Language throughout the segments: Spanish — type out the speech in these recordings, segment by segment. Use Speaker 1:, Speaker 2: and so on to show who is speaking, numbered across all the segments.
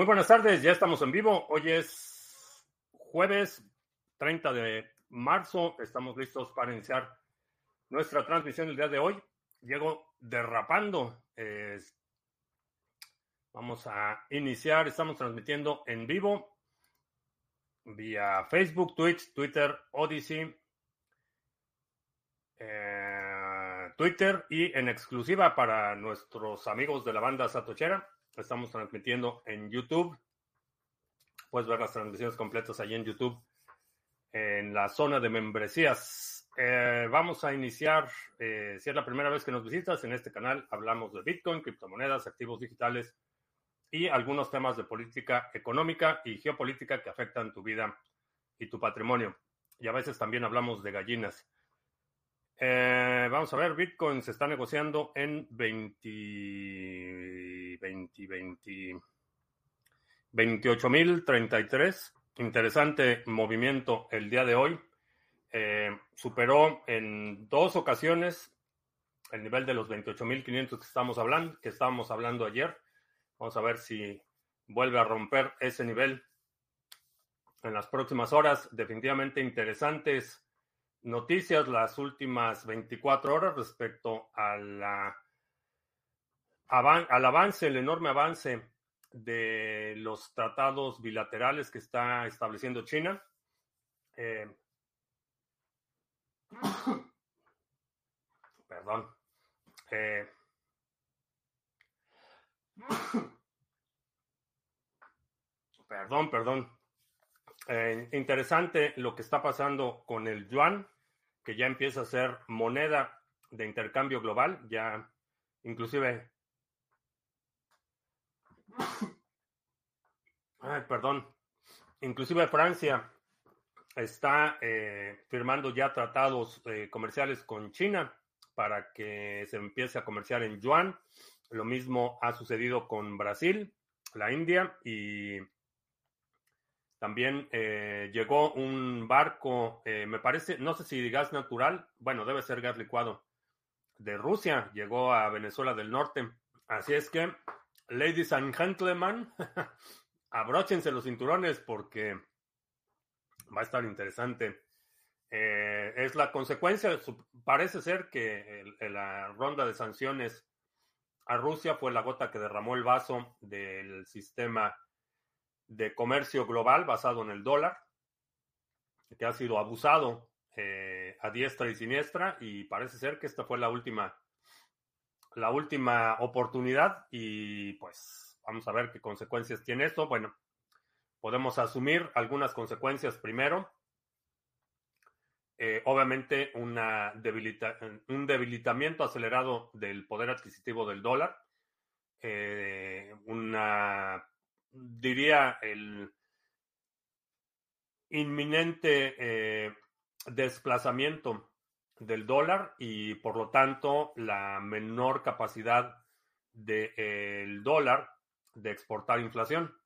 Speaker 1: Muy buenas tardes, ya estamos en vivo. Hoy es jueves 30 de marzo. Estamos listos para iniciar nuestra transmisión el día de hoy. Llego derrapando. vamos a iniciar. Estamos transmitiendo en vivo vía Facebook, Twitch, Twitter, Odyssey, eh, Twitter y en exclusiva para nuestros amigos de la banda Satochera Estamos transmitiendo en YouTube. Puedes ver las transmisiones completas ahí en YouTube, en la zona de membresías. Eh, vamos a iniciar, eh, si es la primera vez que nos visitas, en este canal hablamos de Bitcoin, criptomonedas, activos digitales y algunos temas de política económica y geopolítica que afectan tu vida y tu patrimonio. Y a veces también hablamos de gallinas. Eh, vamos a ver, Bitcoin se está negociando en 20, 20, 20 28.033. Interesante movimiento el día de hoy. Eh, superó en dos ocasiones el nivel de los 28.500 que estamos hablando, que estábamos hablando ayer. Vamos a ver si vuelve a romper ese nivel en las próximas horas. Definitivamente interesantes noticias las últimas 24 horas respecto a la, al avance, el enorme avance de los tratados bilaterales que está estableciendo China. Eh, perdón. Eh, perdón, perdón. Eh, interesante lo que está pasando con el yuan, que ya empieza a ser moneda de intercambio global, ya inclusive... Ay, perdón. Inclusive Francia está eh, firmando ya tratados eh, comerciales con China para que se empiece a comerciar en yuan. Lo mismo ha sucedido con Brasil, la India y también eh, llegó un barco, eh, me parece, no sé si gas natural, bueno, debe ser gas licuado, de Rusia, llegó a Venezuela del Norte. Así es que, ladies and gentlemen, abróchense los cinturones porque va a estar interesante. Eh, es la consecuencia, parece ser que la ronda de sanciones a Rusia fue la gota que derramó el vaso del sistema de comercio global basado en el dólar, que ha sido abusado eh, a diestra y siniestra y parece ser que esta fue la última, la última oportunidad y pues vamos a ver qué consecuencias tiene esto. Bueno, podemos asumir algunas consecuencias primero. Eh, obviamente una un debilitamiento acelerado del poder adquisitivo del dólar, eh, una diría, el inminente eh, desplazamiento del dólar y por lo tanto la menor capacidad del dólar de exportar inflación.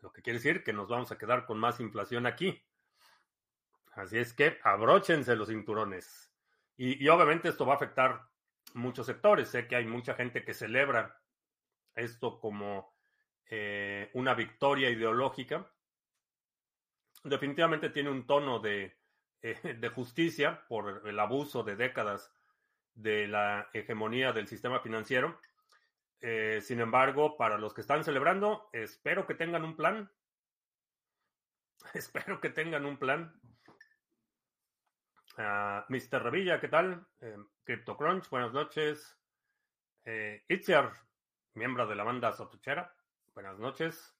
Speaker 1: Lo que quiere decir que nos vamos a quedar con más inflación aquí. Así es que abróchense los cinturones. Y, y obviamente esto va a afectar muchos sectores. Sé que hay mucha gente que celebra esto como eh, una victoria ideológica. Definitivamente tiene un tono de, eh, de justicia por el abuso de décadas de la hegemonía del sistema financiero. Eh, sin embargo, para los que están celebrando, espero que tengan un plan. espero que tengan un plan. Uh, Mr. Revilla, ¿qué tal? CryptoCrunch, buenas noches. Itziar, miembro de la banda Sotuchera. Buenas noches.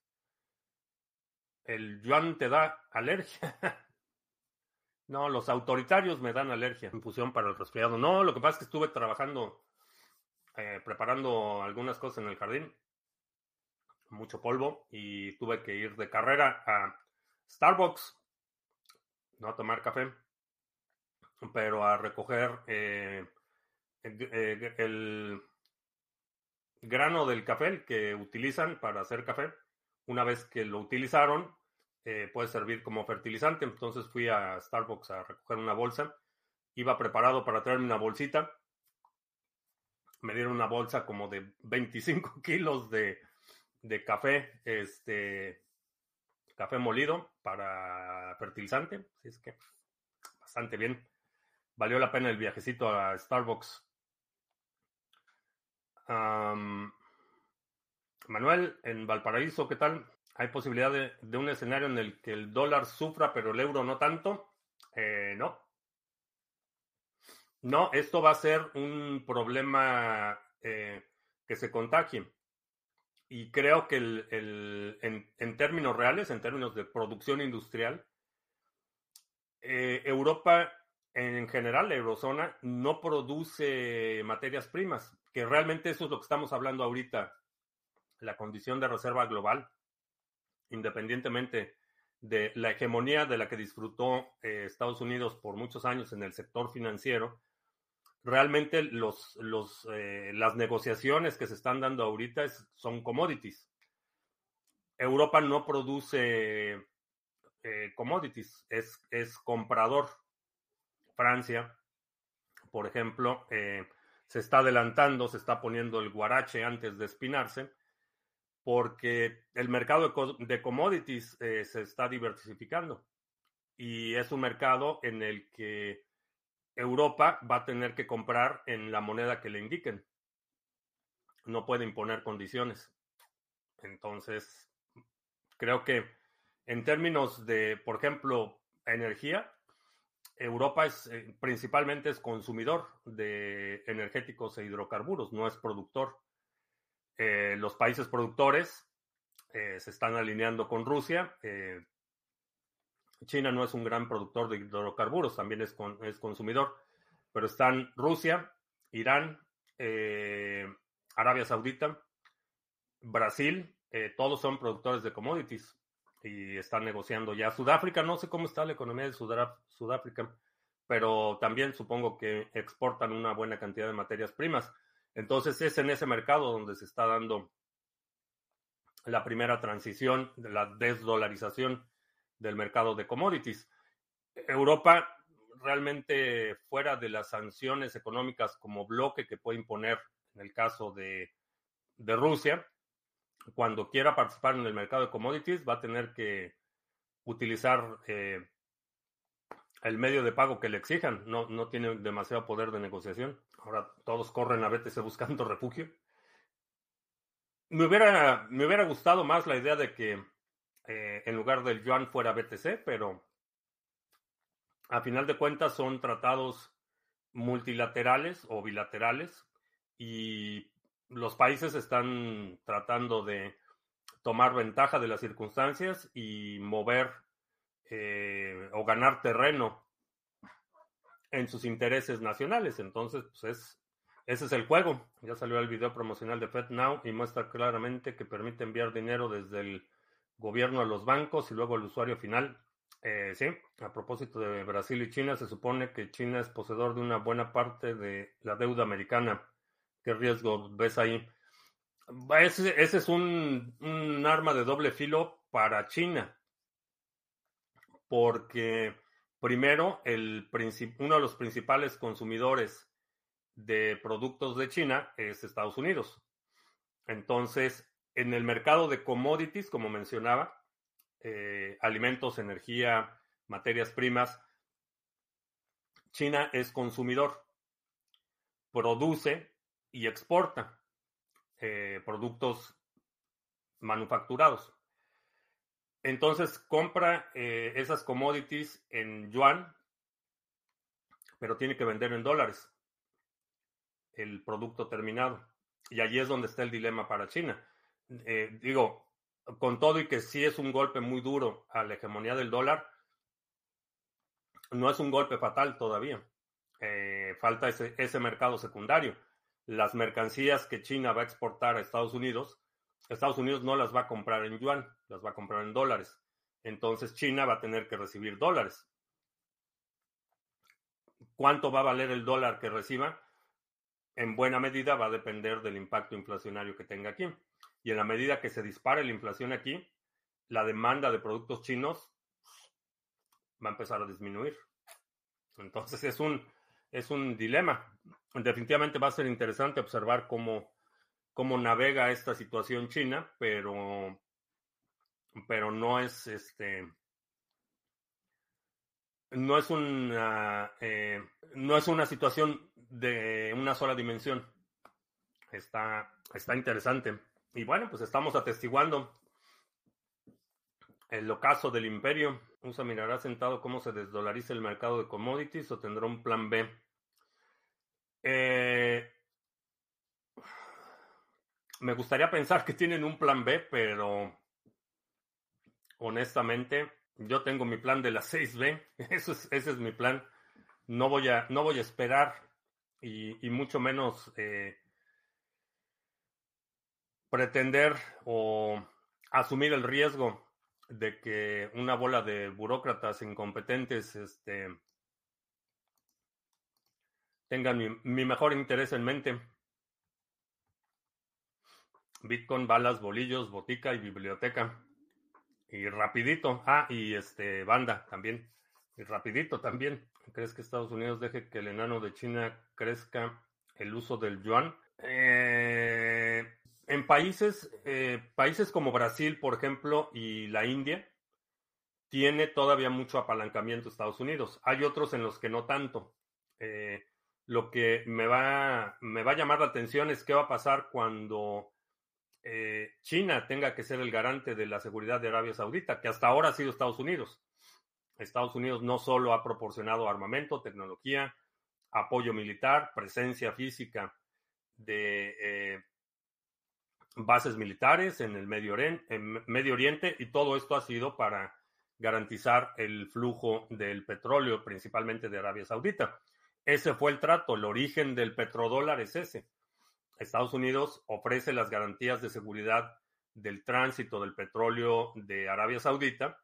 Speaker 1: El yuan te da alergia. no, los autoritarios me dan alergia. Infusión para el resfriado. No, lo que pasa es que estuve trabajando, eh, preparando algunas cosas en el jardín. Mucho polvo y tuve que ir de carrera a Starbucks. No a tomar café, pero a recoger eh, eh, el grano del café que utilizan para hacer café. Una vez que lo utilizaron, eh, puede servir como fertilizante. Entonces fui a Starbucks a recoger una bolsa. Iba preparado para traerme una bolsita. Me dieron una bolsa como de 25 kilos de de café, este café molido para fertilizante. Así es que bastante bien. Valió la pena el viajecito a Starbucks. Manuel, en Valparaíso, ¿qué tal? ¿Hay posibilidad de, un escenario en el que el dólar sufra, pero el euro no tanto? Eh, no. No, esto va a ser un problema eh, que se contagie. Y creo que el, en, términos reales, en términos de producción industrial, eh, Europa en general, la eurozona, no produce materias primas, que realmente eso es lo que estamos hablando ahorita, la condición de reserva global, independientemente de la hegemonía de la que disfrutó eh, Estados Unidos por muchos años en el sector financiero, realmente los, los, eh, las negociaciones que se están dando ahorita son commodities. Europa no produce eh, commodities, es, es comprador. Francia, por ejemplo, se está adelantando, se está poniendo el guarache antes de espinarse, porque el mercado de commodities se está diversificando. Y es un mercado en el que Europa va a tener que comprar en la moneda que le indiquen. No puede imponer condiciones. Entonces, creo que en términos de, por ejemplo, energía, Europa es eh, principalmente es consumidor de energéticos e hidrocarburos, no es productor. Eh, los países productores eh, se están alineando con Rusia. China no es un gran productor de hidrocarburos, también es, es consumidor, pero están Rusia, Irán, Arabia Saudita, Brasil, todos son productores de commodities y están negociando ya. Sudáfrica, no sé cómo está la economía de Sudáfrica, pero también supongo que exportan una buena cantidad de materias primas. Entonces es en ese mercado donde se está dando la primera transición de la desdolarización del mercado de commodities. Europa realmente fuera de las sanciones económicas como bloque que puede imponer en el caso de, Rusia, cuando quiera participar en el mercado de commodities va a tener que utilizar eh, el medio de pago que le exijan. No, no tiene demasiado poder de negociación. Ahora todos corren a BTC buscando refugio. Me hubiera, me hubiera gustado más la idea de que eh, en lugar del yuan fuera BTC, pero a final de cuentas son tratados multilaterales o bilaterales y los países están tratando de tomar ventaja de las circunstancias y mover eh, o ganar terreno en sus intereses nacionales. Entonces, pues ese es el juego. Ya salió el video promocional de FedNow y muestra claramente que permite enviar dinero desde el gobierno a los bancos y luego el usuario final. Eh, sí, a propósito de Brasil y China, se supone que China es poseedor de una buena parte de la deuda americana. ¿Qué riesgo ves ahí? Ese, es un, un, arma de doble filo para China, porque primero, el uno de los principales consumidores de productos de China es Estados Unidos. Entonces, en el mercado de commodities, como mencionaba, eh, alimentos, energía, materias primas, China es consumidor, produce y exporta eh, productos manufacturados. Entonces compra eh, esas commodities en yuan, pero tiene que vender en dólares el producto terminado. Y allí es donde está el dilema para China. Eh, digo, con todo y que sí es un golpe muy duro a la hegemonía del dólar, no es un golpe fatal todavía. Falta ese, ese mercado secundario. Las mercancías que China va a exportar a Estados Unidos, Estados Unidos no las va a comprar en yuan, las va a comprar en dólares. Entonces China va a tener que recibir dólares. ¿Cuánto va a valer el dólar que reciba? En buena medida va a depender del impacto inflacionario que tenga aquí. Y en la medida que se dispare la inflación aquí, la demanda de productos chinos va a empezar a disminuir. Entonces es un, es un dilema. Definitivamente va a ser interesante observar cómo cómo navega esta situación China, pero, pero no es este no es una eh, no es una situación de una sola dimensión. Está, está interesante. Y bueno, pues estamos atestiguando el ocaso del imperio. USA mirará sentado cómo se desdolariza el mercado de commodities o tendrá un plan B. Eh, me gustaría pensar que tienen un plan B, pero honestamente yo tengo mi plan de la 6B. Eso es, ese es mi plan. No voy a, no voy a esperar y, mucho menos eh, pretender o asumir el riesgo de que una bola de burócratas incompetentes este, tengan mi, mejor interés en mente. Bitcoin, balas, bolillos, botica y biblioteca. Y rapidito. Ah, y este, banda también. Y rapidito también. ¿Crees que Estados Unidos deje que el enano de China crezca el uso del yuan? Eh, en países, eh, países como Brasil, por ejemplo, y la India, tiene todavía mucho apalancamiento Estados Unidos. Hay otros en los que no tanto. Eh, lo que me va, me va a llamar la atención es qué va a pasar cuando eh, China tenga que ser el garante de la seguridad de Arabia Saudita, que hasta ahora ha sido Estados Unidos. Estados Unidos no solo ha proporcionado armamento, tecnología, apoyo militar, presencia física de eh, bases militares en el Medio Oriente, en Medio Oriente y todo esto ha sido para garantizar el flujo del petróleo, principalmente de Arabia Saudita. Ese fue el trato, el origen del petrodólar es ese. Estados Unidos ofrece las garantías de seguridad del tránsito del petróleo de Arabia Saudita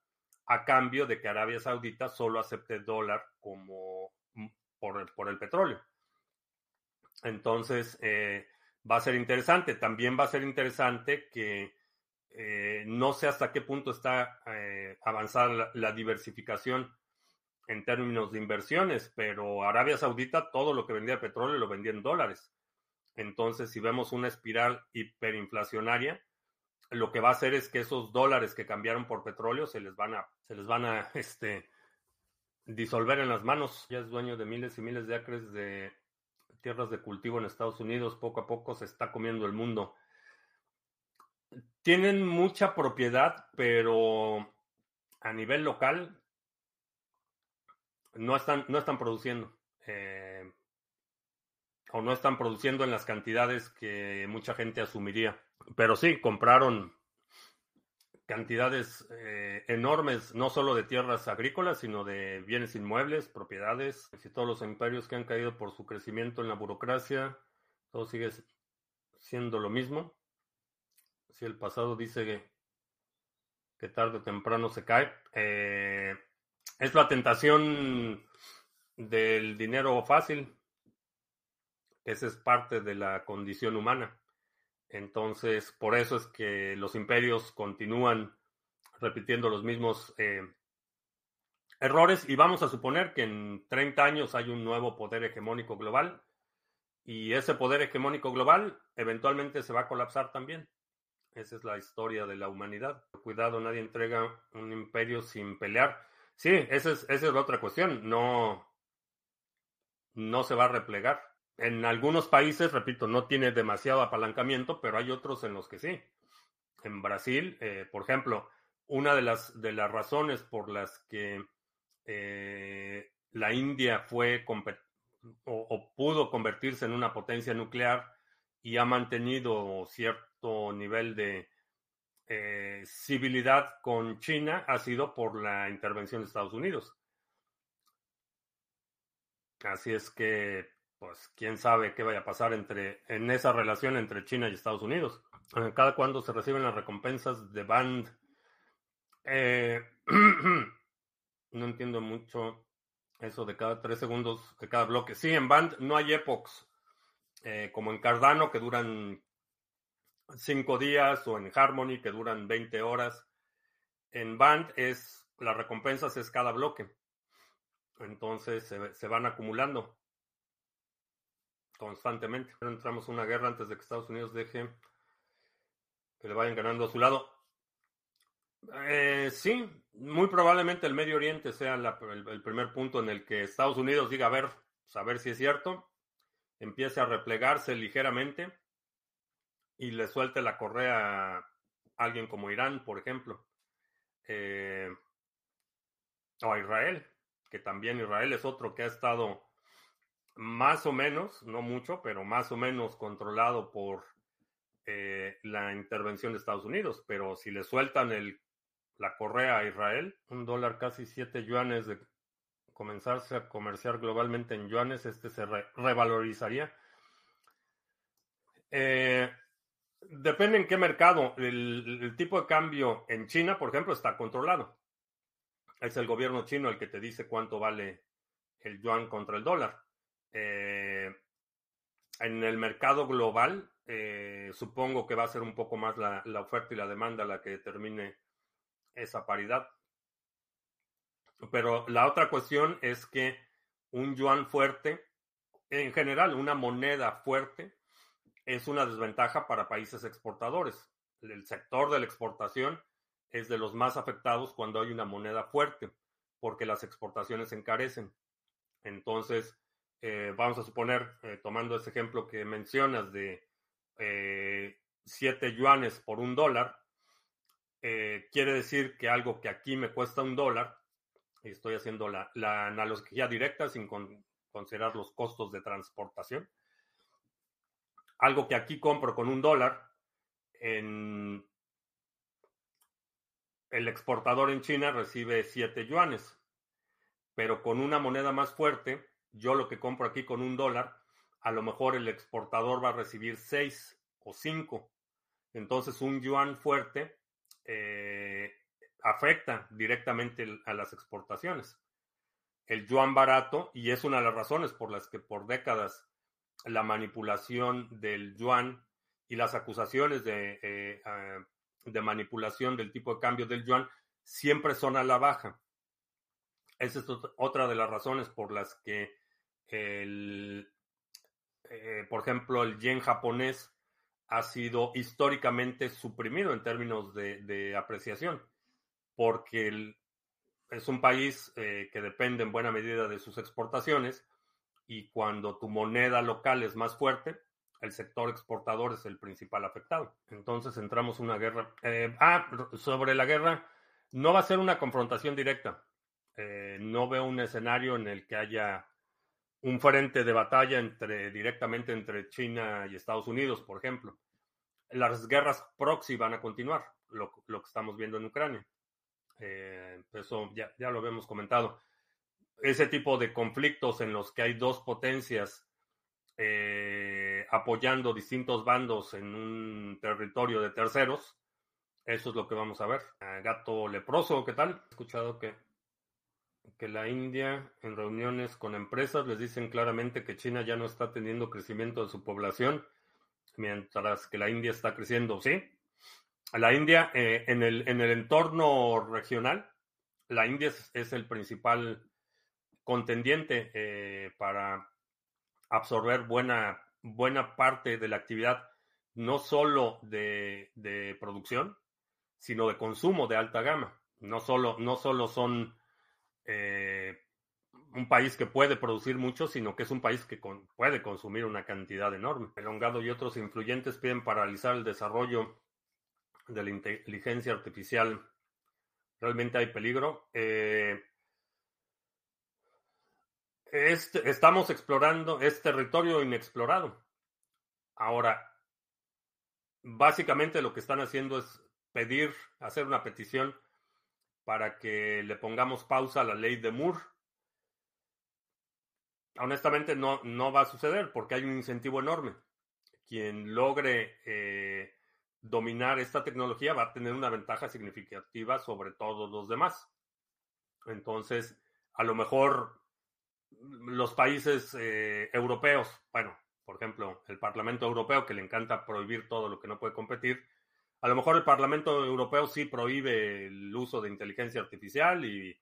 Speaker 1: a cambio de que Arabia Saudita solo acepte dólar como mm, por el, por el petróleo. Entonces, eh, va a ser interesante. También va a ser interesante que eh, no sé hasta qué punto está eh, avanzada la, diversificación en términos de inversiones, pero Arabia Saudita todo lo que vendía petróleo lo vendía en dólares. Entonces, si vemos una espiral hiperinflacionaria, lo que va a hacer es que esos dólares que cambiaron por petróleo se les van a, se les van a este, disolver en las manos. Ya es dueño de miles y miles de acres de tierras de cultivo en Estados Unidos. Poco a poco se está comiendo el mundo. Tienen mucha propiedad, pero a nivel local no están, no están produciendo. Eh, o no están produciendo en las cantidades que mucha gente asumiría. Pero sí, compraron cantidades eh, enormes, no solo de tierras agrícolas, sino de bienes inmuebles, propiedades. Y todos los imperios que han caído por su crecimiento en la burocracia, todo sigue siendo lo mismo. Si el pasado dice que, tarde o temprano se cae, eh, es la tentación del dinero fácil. Esa es parte de la condición humana. Entonces, por eso es que los imperios continúan repitiendo los mismos eh, errores y vamos a suponer que en 30 años hay un nuevo poder hegemónico global y ese poder hegemónico global eventualmente se va a colapsar también. Esa es la historia de la humanidad. Cuidado, nadie entrega un imperio sin pelear. Sí, esa es, esa es la otra cuestión. No, no se va a replegar. En algunos países, repito, no tiene demasiado apalancamiento, pero hay otros en los que sí. En Brasil, eh, por ejemplo, una de las, de las razones por las que eh, la India fue o, pudo convertirse en una potencia nuclear y ha mantenido cierto nivel de eh, civilidad con China ha sido por la intervención de Estados Unidos. Así es que pues quién sabe qué vaya a pasar entre, en esa relación entre China y Estados Unidos. Eh, cada cuando se reciben las recompensas de Band. Eh, no entiendo mucho eso de cada tres segundos de cada bloque. Sí, en Band no hay epochs, como en Cardano que duran cinco días o en Harmony que duran 20 horas. En Band es, las recompensas es cada bloque. Entonces se van acumulando. constantemente. Entramos en una guerra antes de que Estados Unidos deje que le vayan ganando a su lado. Eh, sí, muy probablemente el Medio Oriente sea el, primer punto en el que Estados Unidos diga, a ver, pues, a ver si es cierto, empiece a replegarse ligeramente y le suelte la correa a alguien como Irán, por ejemplo, eh, o a Israel, que también Israel es otro que ha estado más o menos, no mucho, pero más o menos controlado por eh, la intervención de Estados Unidos. Pero si le sueltan el, la correa a Israel, un dólar casi siete yuanes de comenzarse a comerciar globalmente en yuanes, este se revalorizaría. Eh, depende en qué mercado. el, tipo de cambio en China, por ejemplo, está controlado. Es el gobierno chino el que te dice cuánto vale el yuan contra el dólar. Eh, en el mercado global, eh, supongo que va a ser un poco más la, oferta y la demanda la que determine esa paridad. Pero la otra cuestión es que un yuan fuerte, en general, una moneda fuerte, es una desventaja para países exportadores. El sector de la exportación es de los más afectados cuando hay una moneda fuerte, porque las exportaciones encarecen. Entonces, eh, vamos a suponer, eh, tomando ese ejemplo que mencionas de eh, 7 yuanes por un dólar, eh, quiere decir que algo que aquí me cuesta un dólar, y estoy haciendo la, analogía directa sin considerar los costos de transportación, algo que aquí compro con un dólar, en el exportador en China recibe 7 yuanes, pero con una moneda más fuerte, yo lo que compro aquí con un dólar, a lo mejor el exportador va a recibir seis o cinco. Entonces un yuan fuerte eh, afecta directamente a las exportaciones. El yuan barato, y es una de las razones por las que por décadas la manipulación del yuan y las acusaciones de, eh, ah, de manipulación del tipo de cambio del yuan siempre son a la baja. Esa es otra de las razones por las que el, eh, por ejemplo, el yen japonés ha sido históricamente suprimido en términos de, apreciación, porque es un país eh, que depende en buena medida de sus exportaciones y cuando tu moneda local es más fuerte, el sector exportador es el principal afectado. Entonces entramos en una guerra. Eh, ah, sobre la guerra, no va a ser una confrontación directa. no veo un escenario en el que haya un frente de batalla entre, directamente entre China y Estados Unidos, por ejemplo. Las guerras proxy van a continuar, lo, que estamos viendo en Ucrania. Eh, eso ya, ya lo habíamos comentado. Ese tipo de conflictos en los que hay dos potencias eh, apoyando distintos bandos en un territorio de terceros, eso es lo que vamos a ver. Gato leproso, ¿qué tal? He escuchado que que la India en reuniones con empresas les dicen claramente que China ya no está teniendo crecimiento de su población, mientras que la India está creciendo, ¿sí? La India, eh, en, el, en el entorno regional, la India es, el principal contendiente eh, para absorber buena, buena parte de la actividad, no solo de, producción, sino de consumo de alta gama. No solo, no solo son eh, un país que puede producir mucho, sino que es un país que puede consumir una cantidad enorme. Elongado y otros influyentes piden paralizar el desarrollo de la inteligencia artificial. ¿Realmente hay peligro? Eh, estamos explorando, es territorio inexplorado. Ahora, básicamente lo que están haciendo es pedir, hacer una petición para que le pongamos pausa a la ley de Moore. Honestamente no, no va a suceder porque hay un incentivo enorme. Quien logre eh, dominar esta tecnología va a tener una ventaja significativa sobre todos los demás. Entonces, a lo mejor los países eh, europeos, bueno, por ejemplo, el Parlamento Europeo que le encanta prohibir todo lo que no puede competir, a lo mejor el Parlamento Europeo sí prohíbe el uso de inteligencia artificial y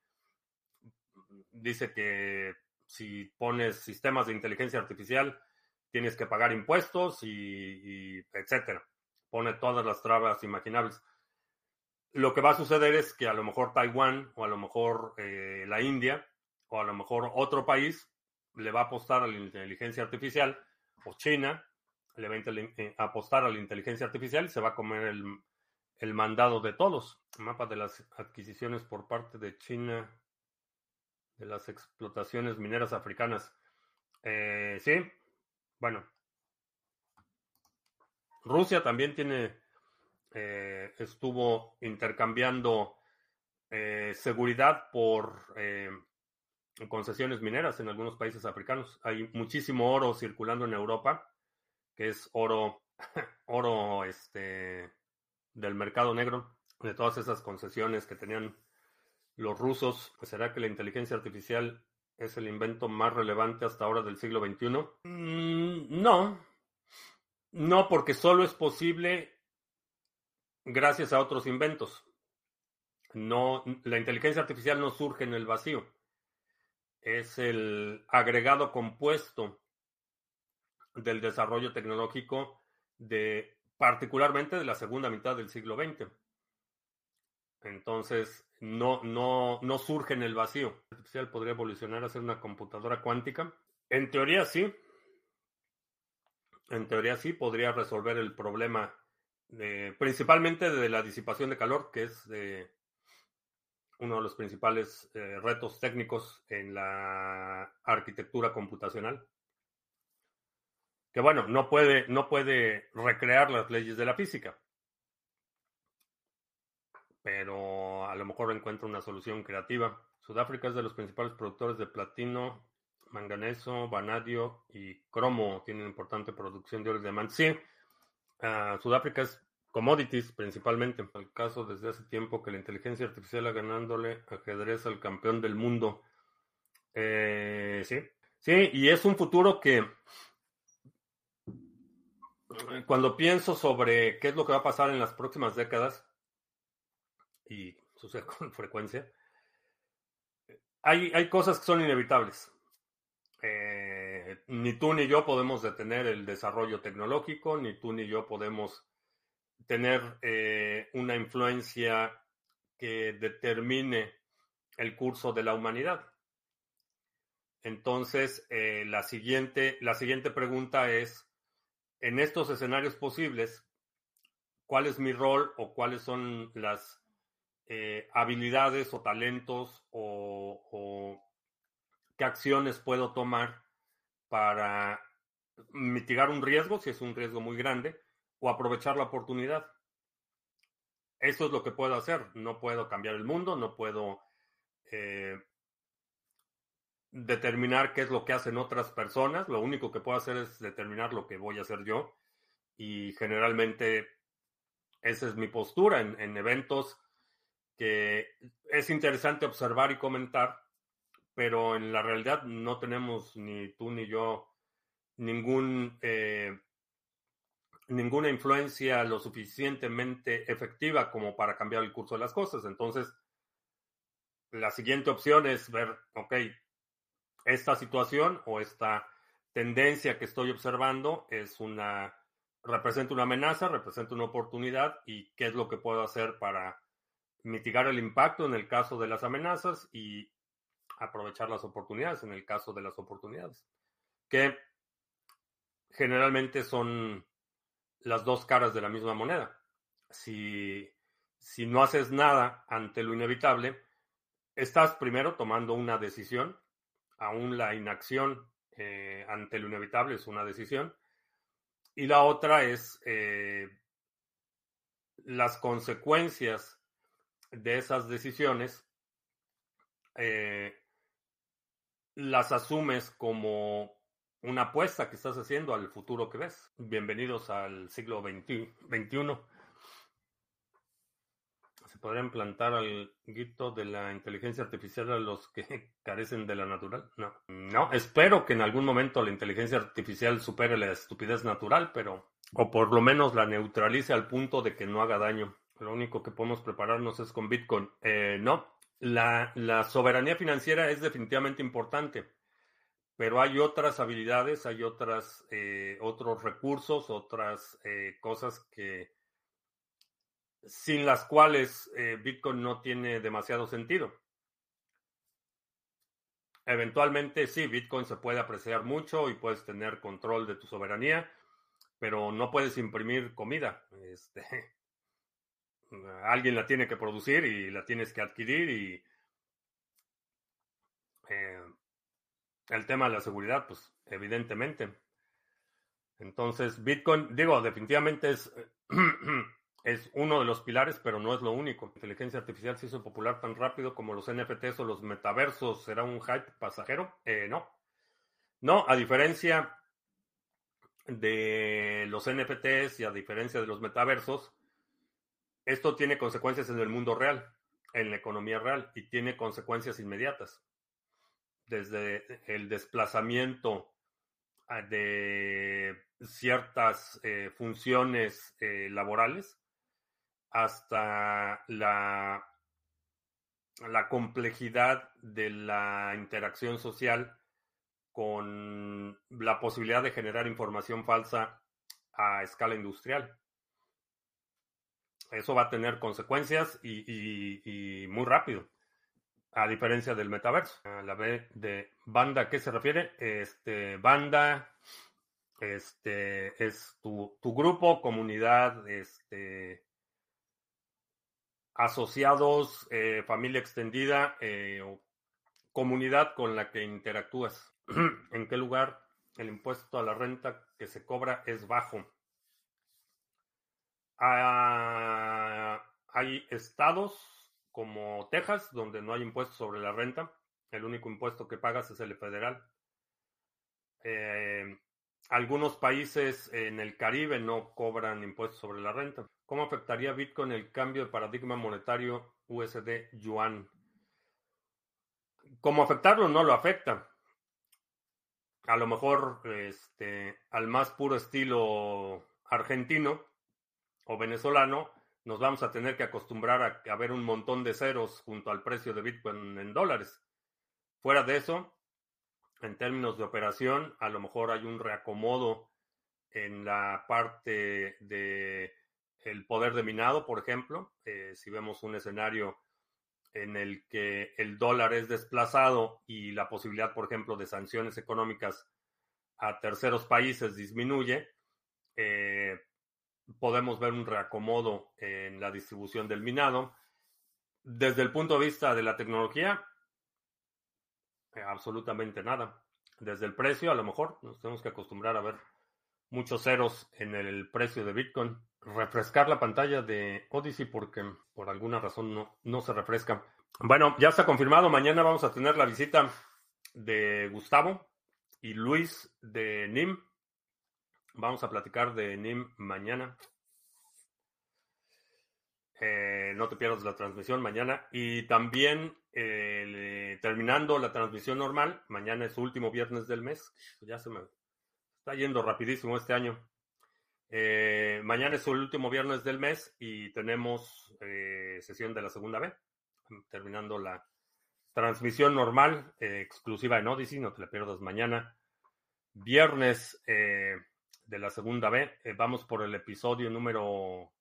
Speaker 1: dice que si pones sistemas de inteligencia artificial tienes que pagar impuestos y, y etcétera. Pone todas las trabas imaginables. Lo que va a suceder es que a lo mejor Taiwán o a lo mejor eh, la India o a lo mejor otro país le va a apostar a la inteligencia artificial o China le va a eh, apostar a la inteligencia artificial y se va a comer el, el mandado de todos. Mapa de las adquisiciones por parte de China de las explotaciones mineras africanas. Eh, sí, bueno. Rusia también tiene, eh, estuvo intercambiando seguridad por concesiones mineras en algunos países africanos. Hay muchísimo oro circulando en Europa, que es oro, oro este, del mercado negro, de todas esas concesiones que tenían los rusos. ¿Será que la inteligencia artificial es el invento más relevante hasta ahora del siglo XXI? Mm, no, no, porque solo es posible gracias a otros inventos. No, la inteligencia artificial no surge en el vacío. Es el agregado compuesto del desarrollo tecnológico de particularmente de la segunda mitad del siglo XX. Entonces, no, no, no surge en el vacío. ¿La artificial podría evolucionar a ser una computadora cuántica? En teoría sí. En teoría sí podría resolver el problema principalmente de la disipación de calor, que es uno de los principales eh, retos técnicos en la arquitectura computacional que bueno, no puede, no puede recrear las leyes de la física. Pero a lo mejor encuentra una solución creativa. Sudáfrica es de los principales productores de platino, manganeso, vanadio y cromo. Tiene importante producción de oro y diamantes. Sí, ah, Sudáfrica es commodities principalmente. El caso desde hace tiempo que la inteligencia artificial ha ganándole ajedrez al campeón del mundo. Eh, sí, sí, y es un futuro que cuando pienso sobre qué es lo que va a pasar en las próximas décadas, y sucede con frecuencia, hay, hay cosas que son inevitables. Eh, ni tú ni yo podemos detener el desarrollo tecnológico, ni tú ni yo podemos tener eh, una influencia que determine el curso de la humanidad. Entonces, eh, la, siguiente, la siguiente pregunta es, en estos escenarios posibles, cuál es mi rol o cuáles son las eh, habilidades o talentos o, qué acciones puedo tomar para mitigar un riesgo, si es un riesgo muy grande, o aprovechar la oportunidad. Eso es lo que puedo hacer. No puedo cambiar el mundo, no puedo eh, determinar qué es lo que hacen otras personas. Lo único que puedo hacer es determinar lo que voy a hacer yo. Y generalmente esa es mi postura en, eventos que es interesante observar y comentar, pero en la realidad no tenemos ni tú ni yo ningún, eh, ninguna influencia lo suficientemente efectiva como para cambiar el curso de las cosas. Entonces, la siguiente opción es ver, ok, esta situación o esta tendencia que estoy observando es una, representa una amenaza, representa una oportunidad y qué es lo que puedo hacer para mitigar el impacto en el caso de las amenazas y aprovechar las oportunidades en el caso de las oportunidades, que generalmente son las dos caras de la misma moneda. Si, si no haces nada ante lo inevitable, estás primero tomando una decisión aún la inacción eh, ante lo inevitable es una decisión. Y la otra es eh, las consecuencias de esas decisiones eh, las asumes como una apuesta que estás haciendo al futuro que ves. Bienvenidos al siglo XXI podría implantar al guito de la inteligencia artificial a los que carecen de la natural? No. No, espero que en algún momento la inteligencia artificial supere la estupidez natural, pero... O por lo menos la neutralice al punto de que no haga daño. Lo único que podemos prepararnos es con Bitcoin. Eh, no, la soberanía financiera es definitivamente importante, pero hay otras habilidades, hay otras, eh, otros recursos, otras eh, cosas que sin las cuales eh, Bitcoin no tiene demasiado sentido. Eventualmente sí, Bitcoin se puede apreciar mucho y puedes tener control de tu soberanía, pero no puedes imprimir comida. Este, alguien la tiene que producir y la tienes que adquirir y el tema de la seguridad, pues evidentemente. Entonces, Bitcoin, digo, definitivamente es, es uno de los pilares, pero no es lo único. La inteligencia artificial se hizo popular tan rápido como los NFTs o los metaversos. ¿Será un hype pasajero? Eh, no. No, a diferencia de los NFTs y a diferencia de los metaversos, esto tiene consecuencias en el mundo real, en la economía real, y tiene consecuencias inmediatas desde el desplazamiento ah, de ciertas eh, funciones eh, laborales hasta la, la complejidad de la interacción social con la posibilidad de generar información falsa a escala industrial. Eso va a tener consecuencias y muy rápido a diferencia del metaverso. La B de banda, ¿a qué se refiere? Este, banda, este, es tu, grupo, comunidad, este, asociados, eh, familia extendida, eh, comunidad con la que interactúas. ¿En qué lugar el impuesto a la renta que se cobra es bajo? Ah, hay estados como Texas, donde no hay impuesto sobre la renta. El único impuesto que pagas es el federal. Eh, algunos países en el Caribe no cobran impuestos sobre la renta. ¿Cómo afectaría Bitcoin el cambio de paradigma monetario USD-Yuan? ¿Cómo afectarlo? No lo afecta. A lo mejor este, al más puro estilo argentino o venezolano, nos vamos a tener que acostumbrar a, ver un montón de ceros junto al precio de Bitcoin en dólares. Fuera de eso, en términos de operación, a lo mejor hay un reacomodo en la parte de el poder de minado, por ejemplo. Eh, si vemos un escenario en el que el dólar es desplazado y la posibilidad, por ejemplo, de sanciones económicas a terceros países disminuye, eh, podemos ver un reacomodo en la distribución del minado. Desde el punto de vista de la tecnología, eh, absolutamente nada. Desde el precio, a lo mejor nos tenemos que acostumbrar a ver muchos ceros en el precio de Bitcoin. Refrescar la pantalla de Odyssey porque por alguna razón no, no se refresca. Bueno, ya está confirmado. Mañana vamos a tener la visita de Gustavo y Luis de NIM. Vamos a platicar de NIM mañana. Eh, no te pierdas la transmisión mañana. Y también eh, terminando la transmisión normal, mañana es su último viernes del mes. Ya se me está yendo rapidísimo este año. Eh, mañana es el último viernes del mes y tenemos sesión de la segunda B, terminando la transmisión normal, exclusiva en Odyssey, no te la pierdas mañana. Viernes de la segunda B. Eh, vamos por el episodio número...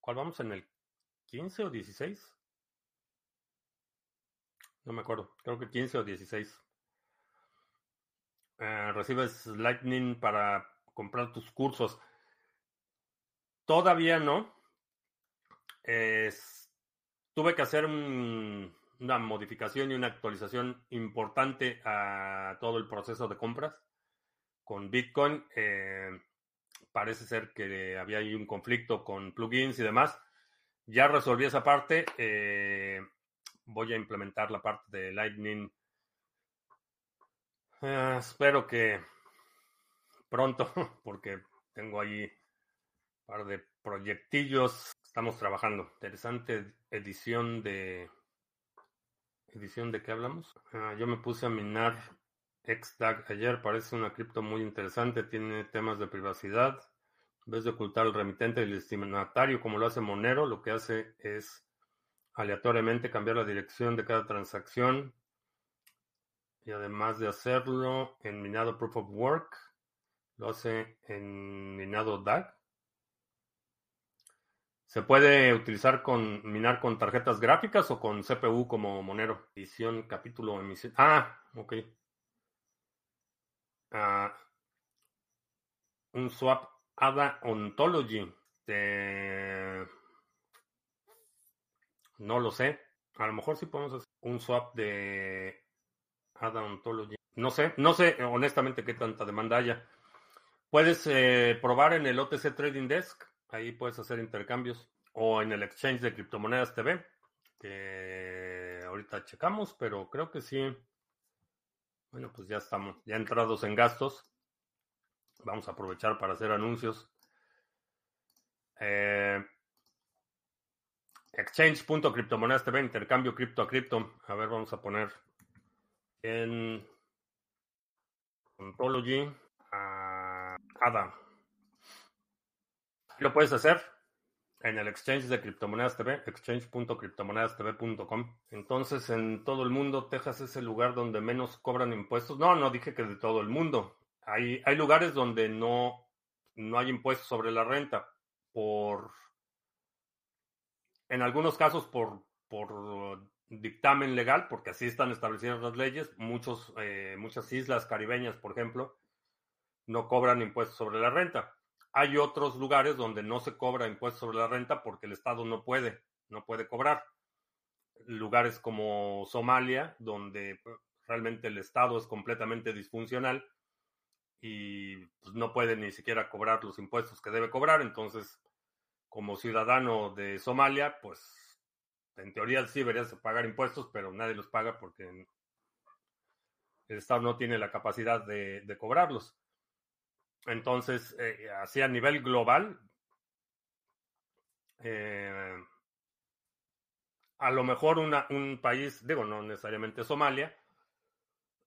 Speaker 1: ¿Cuál vamos? ¿En el 15 o 16? No me acuerdo. Creo que 15 o 16. Eh, recibes Lightning para comprar tus cursos. Todavía no. tuve que hacer una modificación y una actualización importante a todo el proceso de compras con Bitcoin. Eh, parece ser que había ahí un conflicto con plugins y demás. Ya resolví esa parte. Eh, voy a implementar la parte de Lightning. Eh, espero que pronto, porque tengo ahí un par de proyectillos. Estamos trabajando. Interesante edición de... ¿Edición de qué hablamos? Ah, yo me puse a minar XTAG ayer parece una cripto muy interesante, tiene temas de privacidad. En vez de ocultar el remitente y el destinatario como lo hace Monero, lo que hace es aleatoriamente cambiar la dirección de cada transacción Y además de hacerlo en minado Proof of Work, lo hace en minado DAG. ¿Se puede utilizar con minar con tarjetas gráficas o con CPU como Monero? Edición, capítulo, emisión. Ah, ok. Un swap ADA Ontology. No lo sé. A lo mejor sí podemos hacer un swap de ADA Ontology. No sé, no sé honestamente qué tanta demanda haya. Puedes eh, probar en el OTC Trading Desk Ahí puedes hacer intercambios. O en el exchange de criptomonedas TV, que ahorita checamos, pero creo que sí. Bueno, pues ya estamos, ya entrados en gastos. Vamos a aprovechar para hacer anuncios. Eh, exchange.criptomonedas TV, intercambio cripto a cripto. A ver, vamos a poner en Ontology a ADA. Lo puedes hacer en el exchange de criptomonedas TV, exchange.criptomonedastv.com. Entonces, en todo el mundo, Texas es el lugar donde menos cobran impuestos. No, no dije que de todo el mundo. Hay, hay lugares donde no, no hay impuestos sobre la renta. Por. En algunos casos, por, por dictamen legal, porque así están establecidas las leyes. Muchos, eh, muchas islas caribeñas, por ejemplo, no cobran impuestos sobre la renta hay otros lugares donde no se cobra impuestos sobre la renta porque el Estado no puede, no puede cobrar. Lugares como Somalia, donde pues, realmente el Estado es completamente disfuncional y pues, no puede ni siquiera cobrar los impuestos que debe cobrar. Entonces, como ciudadano de Somalia, pues en teoría sí deberías pagar impuestos, pero nadie los paga porque el Estado no tiene la capacidad de cobrarlos. Entonces, eh, así a nivel global, eh, a lo mejor un país, digo, no necesariamente Somalia,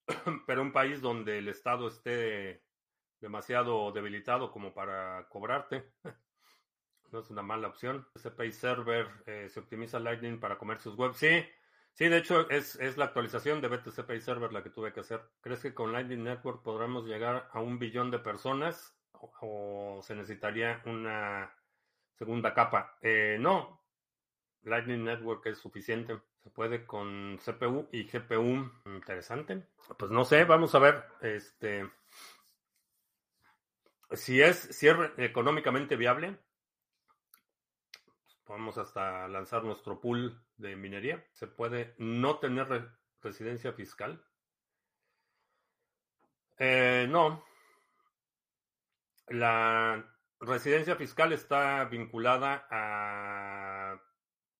Speaker 1: pero un país donde el Estado esté demasiado debilitado como para cobrarte, no es una mala opción. CPI Server eh, se optimiza Lightning para comercios web. Sí, Sí, de hecho es, la actualización de BTC Pay Server la que tuve que hacer. ¿Crees que con Lightning Network podremos llegar a un billón de personas o, se necesitaría una segunda capa? Eh, no, Lightning Network es suficiente. Se puede con CPU y GPU. Interesante. Pues no sé, vamos a ver. Este, si es, si es económicamente viable, Podemos hasta lanzar nuestro pool de minería. Se puede no tener residencia fiscal. Eh, no. La residencia fiscal está vinculada a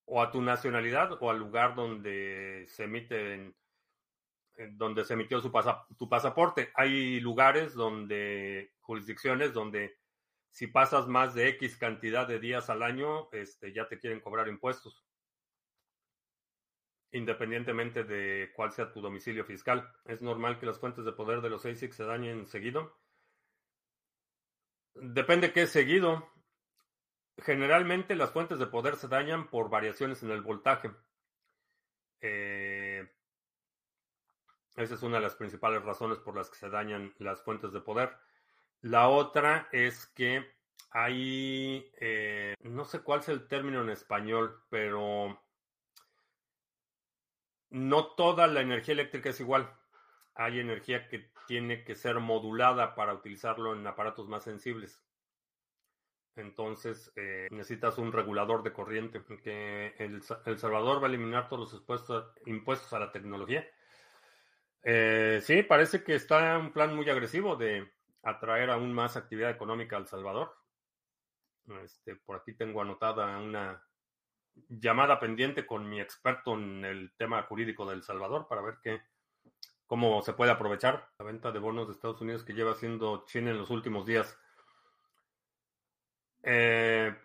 Speaker 1: o a tu nacionalidad o al lugar donde se emite donde se emitió su tu pasaporte. Hay lugares donde jurisdicciones donde si pasas más de X cantidad de días al año, este, ya te quieren cobrar impuestos. Independientemente de cuál sea tu domicilio fiscal. Es normal que las fuentes de poder de los ASIC se dañen seguido. Depende qué es seguido. Generalmente las fuentes de poder se dañan por variaciones en el voltaje. Eh, esa es una de las principales razones por las que se dañan las fuentes de poder. La otra es que hay, eh, no sé cuál es el término en español, pero no toda la energía eléctrica es igual. Hay energía que tiene que ser modulada para utilizarlo en aparatos más sensibles. Entonces eh, necesitas un regulador de corriente. Que el, Salvador va a eliminar todos los impuestos, a la tecnología. Eh, sí, parece que está un plan muy agresivo de atraer aún más actividad económica al Salvador. Este, por aquí tengo anotada una llamada pendiente con mi experto en el tema jurídico del Salvador para ver qué, cómo se puede aprovechar la venta de bonos de Estados Unidos que lleva haciendo China en los últimos días. Eh,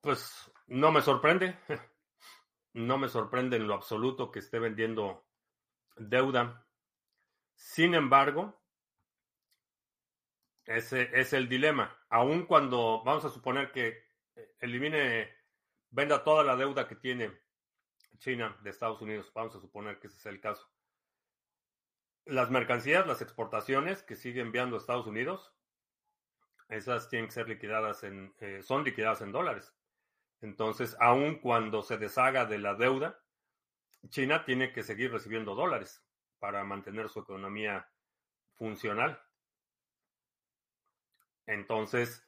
Speaker 1: pues no me sorprende, no me sorprende en lo absoluto que esté vendiendo deuda. Sin embargo, ese es el dilema. Aun cuando vamos a suponer que elimine, venda toda la deuda que tiene China de Estados Unidos, vamos a suponer que ese es el caso. Las mercancías, las exportaciones que sigue enviando a Estados Unidos, esas tienen que ser liquidadas en, eh, son liquidadas en dólares. Entonces, aun cuando se deshaga de la deuda, China tiene que seguir recibiendo dólares para mantener su economía funcional. Entonces,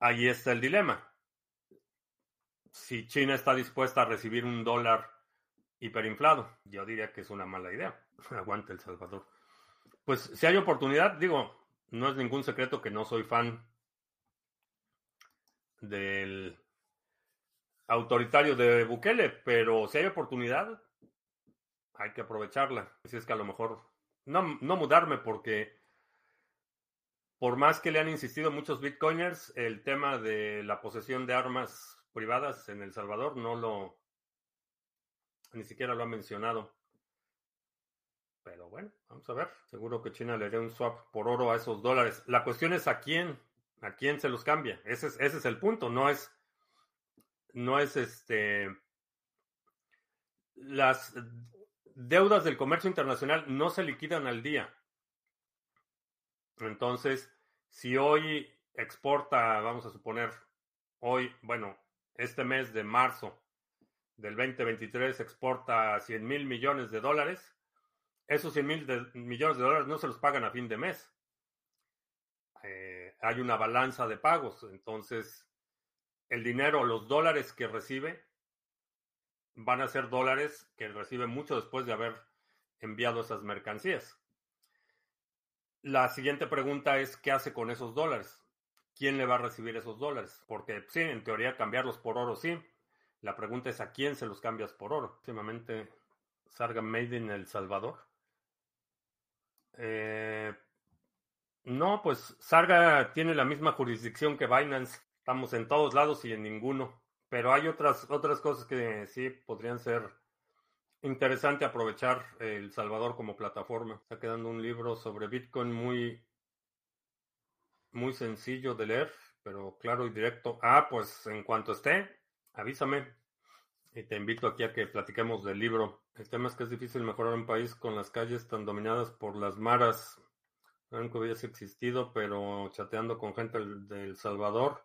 Speaker 1: ahí está el dilema. Si China está dispuesta a recibir un dólar hiperinflado, yo diría que es una mala idea. Aguante El Salvador. Pues si hay oportunidad, digo, no es ningún secreto que no soy fan del autoritario de Bukele, pero si hay oportunidad, hay que aprovecharla. Así es que a lo mejor no, no mudarme porque por más que le han insistido muchos bitcoiners, el tema de la posesión de armas privadas en El Salvador no lo, ni siquiera lo ha mencionado. Pero bueno, vamos a ver. Seguro que China le dé un swap por oro a esos dólares. La cuestión es a quién, a quién se los cambia. Ese es, ese es el punto. No es, no es este. Las deudas del comercio internacional no se liquidan al día. Entonces, si hoy exporta, vamos a suponer, hoy, bueno, este mes de marzo del 2023 exporta 100 mil millones de dólares, esos 100 mil millones de dólares no se los pagan a fin de mes. Eh, hay una balanza de pagos, entonces el dinero, los dólares que recibe, van a ser dólares que recibe mucho después de haber enviado esas mercancías. La siguiente pregunta es, ¿qué hace con esos dólares? ¿Quién le va a recibir esos dólares? Porque sí, en teoría cambiarlos por oro sí. La pregunta es, ¿a quién se los cambias por oro? Últimamente, Sarga Made El Salvador. Eh, no, pues Sarga tiene la misma jurisdicción que Binance. Estamos en todos lados y en ninguno. Pero hay otras, otras cosas que sí podrían ser interesante aprovechar El Salvador como plataforma. Está quedando un libro sobre Bitcoin muy, muy sencillo de leer, pero claro y directo. Ah, pues en cuanto esté, avísame. Y te invito aquí a que platiquemos del libro. El tema es que es difícil mejorar un país con las calles tan dominadas por las maras. Nunca hubiese existido, pero chateando con gente de El Salvador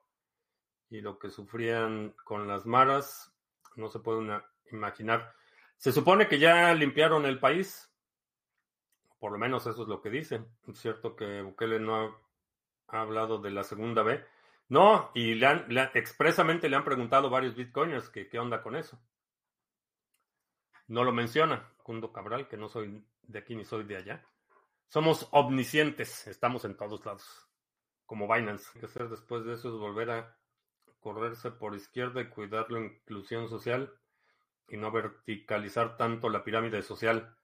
Speaker 1: y lo que sufrían con las maras, no se puede imaginar. Se supone que ya limpiaron el país, por lo menos eso es lo que dicen. Es cierto que Bukele no ha, hablado de la segunda B. No, y le han, expresamente le han preguntado varios bitcoiners que qué onda con eso. No lo menciona Cundo Cabral, que no soy de aquí ni soy de allá. Somos omniscientes, estamos en todos lados, como Binance. Lo que hacer después de eso es volver a correrse por izquierda y cuidar la inclusión social y no verticalizar tanto la pirámide social.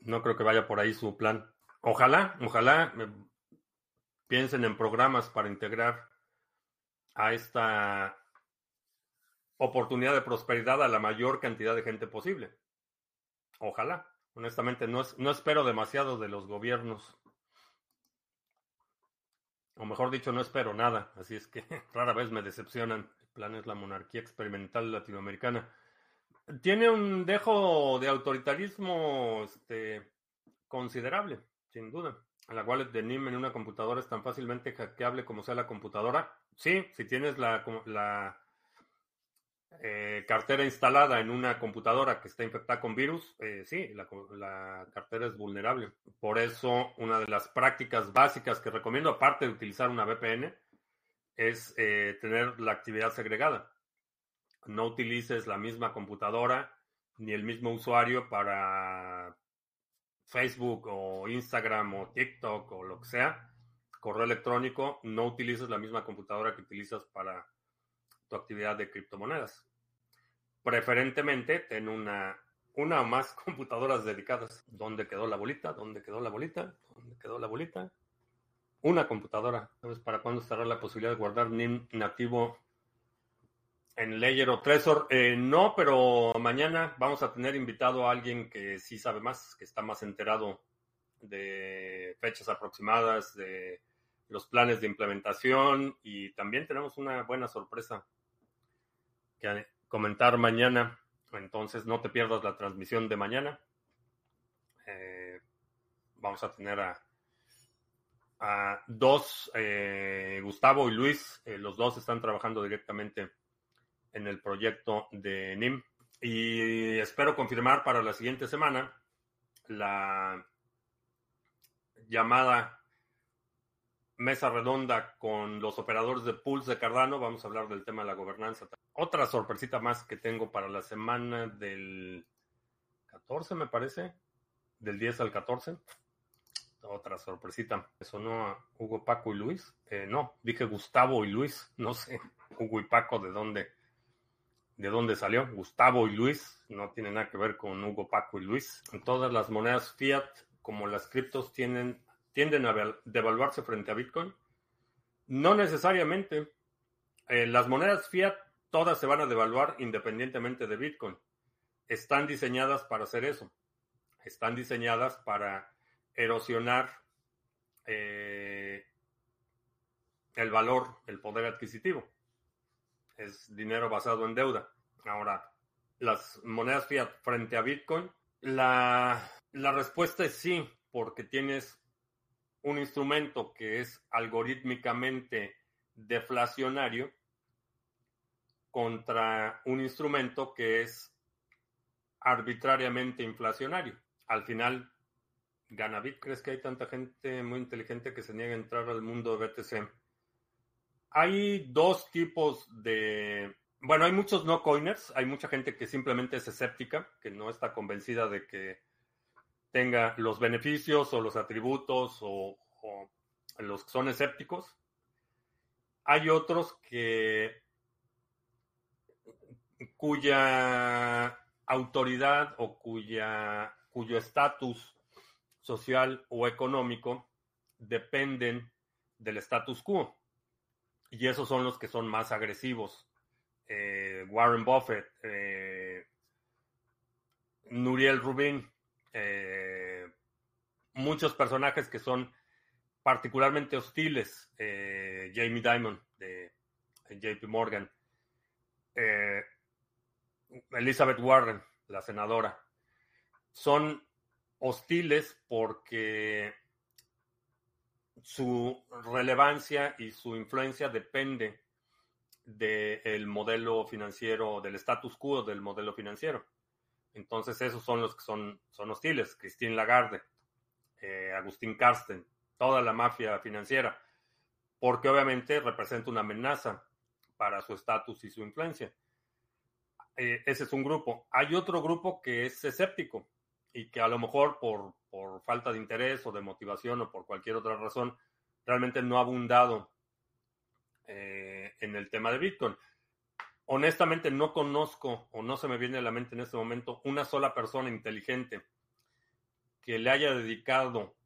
Speaker 1: No creo que vaya por ahí su plan. Ojalá, ojalá piensen en programas para integrar a esta oportunidad de prosperidad a la mayor cantidad de gente posible. Ojalá. Honestamente, no, no espero demasiado de los gobiernos. O mejor dicho, no espero nada. Así es que rara vez me decepcionan. El plan es la monarquía experimental latinoamericana. Tiene un dejo de autoritarismo este, considerable, sin duda. La wallet de NIM en una computadora es tan fácilmente hackeable como sea la computadora. Sí, si tienes la, la eh, cartera instalada en una computadora que está infectada con virus, eh, sí, la, cartera es vulnerable. Por eso, una de las prácticas básicas que recomiendo, aparte de utilizar una VPN, es eh, tener la actividad segregada. No utilices la misma computadora ni el mismo usuario para Facebook o Instagram o TikTok o lo que sea, correo electrónico, no utilices la misma computadora que utilizas para tu actividad de criptomonedas. Preferentemente, ten una, una o más computadoras dedicadas. ¿Dónde quedó la bolita? ¿Dónde quedó la bolita? ¿Dónde quedó la bolita? Una computadora. ¿Sabes para cuándo estará la posibilidad de guardar NIM nativo en Ledger o Trezor, eh, no, pero mañana vamos a tener invitado a alguien que sí sabe más, que está más enterado de fechas aproximadas, de los planes de implementación y también tenemos una buena sorpresa que comentar mañana. Entonces no te pierdas la transmisión de mañana. Eh, vamos a tener a, dos, eh, Gustavo y Luis, eh, los dos están trabajando directamente en el proyecto de NIM. Y espero confirmar para la siguiente semana la llamada mesa redonda con los operadores de Pulse de Cardano. Vamos a hablar del tema de la gobernanza. Otra sorpresita más que tengo para la semana del 14, me parece, del 10 al 14. Otra sorpresita. Eso no Hugo, Paco y Luis. Eh, no, dije Gustavo y Luis. No sé, Hugo y Paco, ¿de dónde, de dónde salió? Gustavo y Luis. No tiene nada que ver con Hugo, Paco y Luis. Todas las monedas fiat, como las criptos, tienen, tienden a devaluarse frente a Bitcoin. No necesariamente. Eh, las monedas fiat todas se van a devaluar independientemente de Bitcoin. Están diseñadas para hacer eso. Están diseñadas para erosionar eh, el valor, el poder adquisitivo. Es dinero basado en deuda. Ahora, las monedas fiat frente a Bitcoin, la, la respuesta es sí, porque tienes un instrumento que es algorítmicamente deflacionario contra un instrumento que es arbitrariamente inflacionario. Al final, gana Bit. ¿Crees que hay tanta gente muy inteligente que se niega a entrar al mundo de BTC? Hay dos tipos de... Bueno, hay muchos no coiners, hay mucha gente que simplemente es escéptica, que no está convencida de que tenga los beneficios o los atributos o los que son escépticos. Hay otros que cuya autoridad o cuya, cuyo estatus social o económico dependen del status quo. Y esos son los que son más agresivos. Eh, Warren Buffett, eh, Nuriel Rubin, eh, muchos personajes que son particularmente hostiles. Jamie Dimon de JP Morgan, Elizabeth Warren, la senadora, son hostiles porque su relevancia y su influencia depende del modelo financiero, del status quo del modelo financiero. Entonces esos son los que son, son hostiles. Christine Lagarde, eh, Agustín Carsten, toda la mafia financiera, porque obviamente representa una amenaza para su estatus y su influencia. Eh, ese es un grupo. Hay otro grupo que es escéptico, y que a lo mejor por, por falta de interés o de motivación o por cualquier otra razón, realmente no ha abundado eh, en el tema de Bitcoin. Honestamente, no conozco o no se me viene a la mente en este momento una sola persona inteligente que le haya dedicado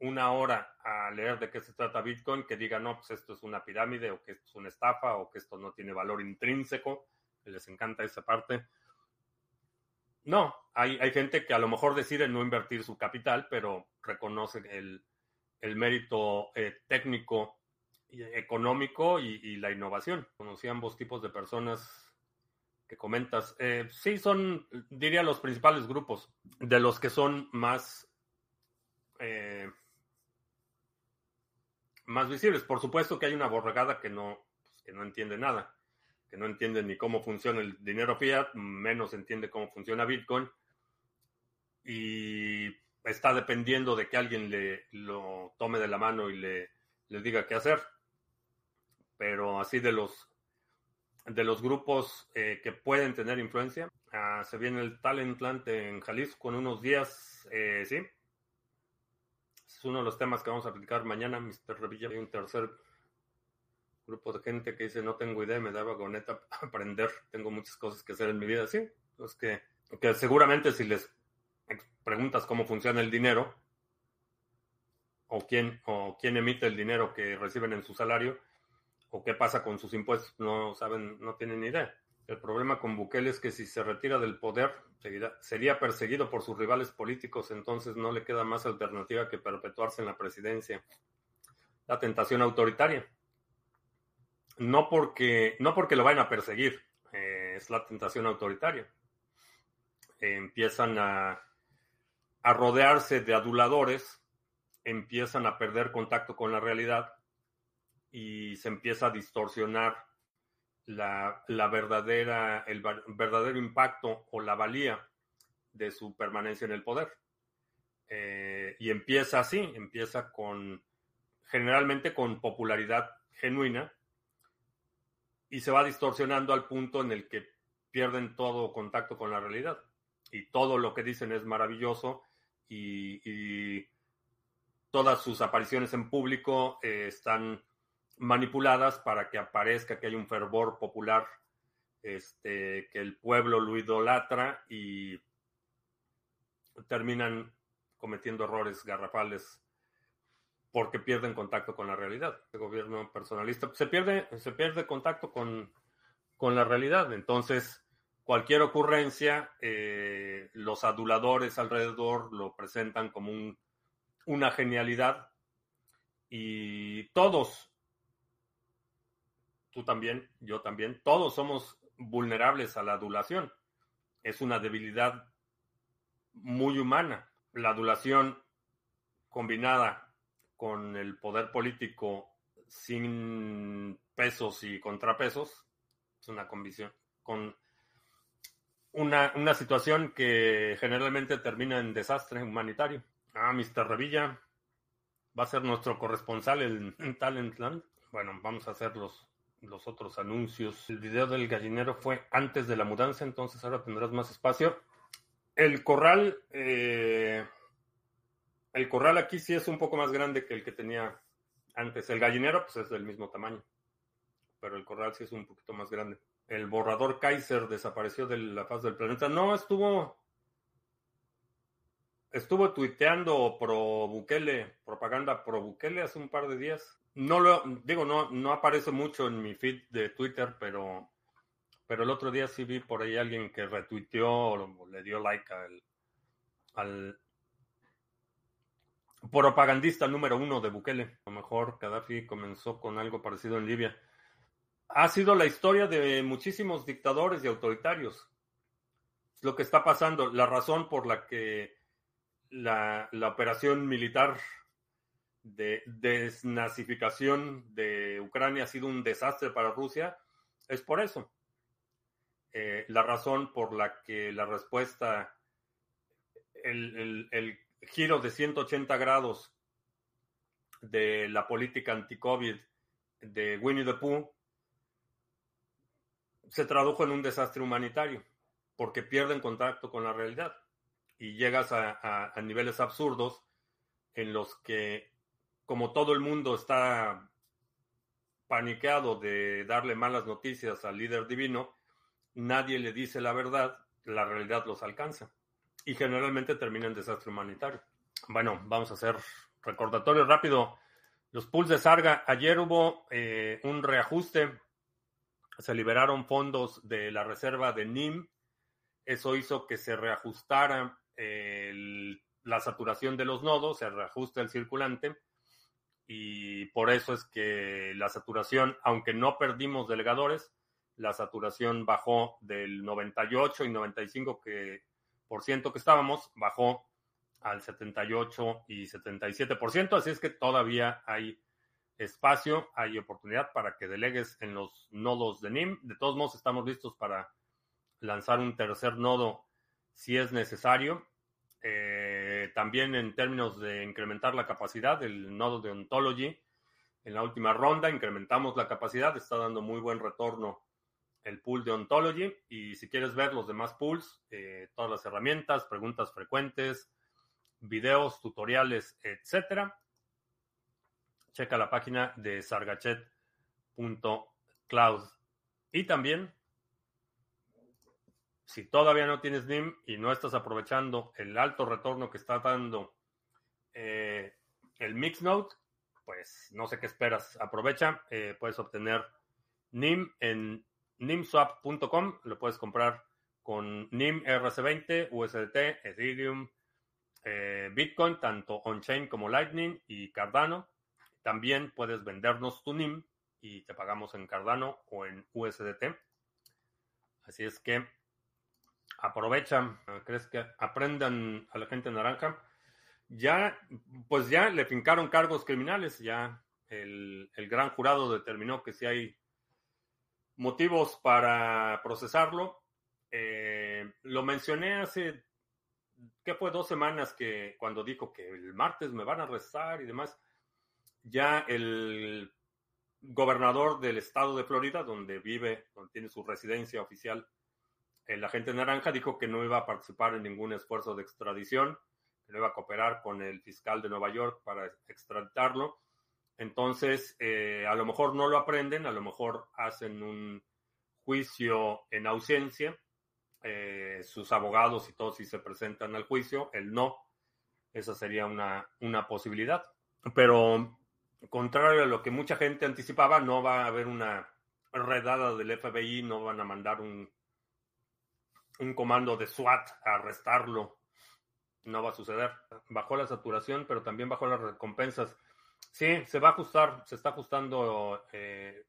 Speaker 1: una hora a leer de qué se trata Bitcoin, que diga, no, pues esto es una pirámide o que esto es una estafa o que esto no tiene valor intrínseco, les encanta esa parte. No, hay, hay gente que a lo mejor decide no invertir su capital, pero reconoce el, mérito eh, técnico, económico y, la innovación. Conocí ambos tipos de personas que comentas. Eh, sí, son, diría, los principales grupos de los que son más, eh, más visibles. Por supuesto que hay una borregada que no, pues, que no entiende nada que no entiende ni cómo funciona el dinero fiat, menos entiende cómo funciona Bitcoin. Y está dependiendo de que alguien le lo tome de la mano y le, le diga qué hacer. Pero así de los de los grupos eh, que pueden tener influencia. Ah, se viene el Talentland en Jalisco en unos días, eh, sí. Es uno de los temas que vamos a aplicar mañana, Mr. Revilla. Hay un tercer grupo de gente que dice no tengo idea, me da vagoneta aprender, tengo muchas cosas que hacer en mi vida, sí, pues que, que seguramente si les preguntas cómo funciona el dinero o quién, o quién emite el dinero que reciben en su salario o qué pasa con sus impuestos, no saben, no tienen idea. El problema con Bukele es que si se retira del poder, sería perseguido por sus rivales políticos, entonces no le queda más alternativa que perpetuarse en la presidencia. La tentación autoritaria no porque, no porque lo vayan a perseguir, eh, es la tentación autoritaria. empiezan a, rodearse de aduladores, empiezan a perder contacto con la realidad y se empieza a distorsionar la, verdadera, el verdadero impacto o la valía de su permanencia en el poder. Eh, y empieza así, empieza con, generalmente con popularidad genuina, y se va distorsionando al punto en el que pierden todo contacto con la realidad. Y todo lo que dicen es maravilloso y, todas sus apariciones en público eh, están manipuladas para que aparezca que hay un fervor popular, este, que el pueblo lo idolatra y terminan cometiendo errores garrafales porque pierden contacto con la realidad. El gobierno personalista se pierde, se pierde contacto con, la realidad. Entonces, cualquier ocurrencia, eh, los aduladores alrededor lo presentan como un, una genialidad y todos, tú también, yo también, todos somos vulnerables a la adulación. Es una debilidad muy humana. La adulación combinada con el poder político sin pesos y contrapesos. Es una convicción, con una, una situación que generalmente termina en desastre humanitario. Ah, Mr. Revilla va a ser nuestro corresponsal en, Talentland. Bueno, vamos a hacer los, los otros anuncios. El video del gallinero fue antes de la mudanza, entonces ahora tendrás más espacio. El corral eh, el corral aquí sí es un poco más grande que el que tenía antes. El gallinero, pues es del mismo tamaño. Pero el corral sí es un poquito más grande. El borrador Kaiser desapareció de la faz del planeta. No, estuvo. Estuvo tuiteando pro Bukele, propaganda pro Bukele hace un par de días. No lo digo, no, no aparece mucho en mi feed de Twitter, pero, pero el otro día sí vi por ahí alguien que retuiteó o le dio like al, al, propagandista número uno de Bukele. A lo mejor Gaddafi comenzó con algo parecido en Libia. Ha sido la historia de muchísimos dictadores y autoritarios. Es lo que está pasando. La razón por la que la, operación militar de desnazificación de Ucrania ha sido un desastre para Rusia es por eso. Eh, la razón por la que la respuesta, el, el giro de 180 grados de la política anti-COVID de Winnie the Pooh se tradujo en un desastre humanitario porque pierden contacto con la realidad y llegas a, niveles absurdos en los que como todo el mundo está paniqueado de darle malas noticias al líder divino, nadie le dice la verdad, la realidad los alcanza y generalmente termina en desastre humanitario. Bueno, vamos a hacer recordatorio rápido. Los pools de Sarga, ayer hubo eh, un reajuste, se liberaron fondos de la reserva de NIM, eso hizo que se reajustara la saturación de los nodos, se reajusta el circulante y por eso es que la saturación, aunque no perdimos delegadores, la saturación bajó del 98 y 95 que que estábamos, bajó al 78 y 77%, así es que todavía hay espacio, hay oportunidad para que delegues en los nodos de NIM. De todos modos, estamos listos para lanzar un tercer nodo si es necesario. Eh, también en términos de incrementar la capacidad del nodo de Ontology, en la última ronda incrementamos la capacidad, está dando muy buen retorno el pool de Ontology y si quieres ver los demás pools, eh, todas las herramientas, preguntas frecuentes, videos, tutoriales, etcétera, checa la página de sargachet.cloud. Y también, si todavía no tienes NIM y no estás aprovechando el alto retorno que está dando eh, el Mixnode, pues no sé qué esperas. Aprovecha, eh, puedes obtener NIM en nimswap.com, lo puedes comprar con NIM RC20, USDT, Ethereum, eh, Bitcoin, tanto on-chain como Lightning y Cardano. También puedes vendernos tu NIM y te pagamos en Cardano o en USDT. Así es que aprovechan, ¿crees que aprendan a la gente naranja? Ya, pues ya le fincaron cargos criminales, ya el, el gran jurado determinó que si hay motivos para procesarlo. Eh, lo mencioné hace, ¿qué fue? Dos semanas que cuando dijo que el martes me van a arrestar y demás, ya el gobernador del estado de Florida, donde vive, donde tiene su residencia oficial, el agente naranja dijo que no iba a participar en ningún esfuerzo de extradición, que no iba a cooperar con el fiscal de Nueva York para extraditarlo. Entonces, eh, a lo mejor no lo aprenden, a lo mejor hacen un juicio en ausencia, eh, sus abogados y todos si se presentan al juicio, él no, esa sería una, una posibilidad. Pero, contrario a lo que mucha gente anticipaba, no va a haber una redada del FBI, no van a mandar un, un comando de SWAT a arrestarlo. No va a suceder. Bajó la saturación, pero también bajó las recompensas. Sí, se va a ajustar, se está ajustando, eh,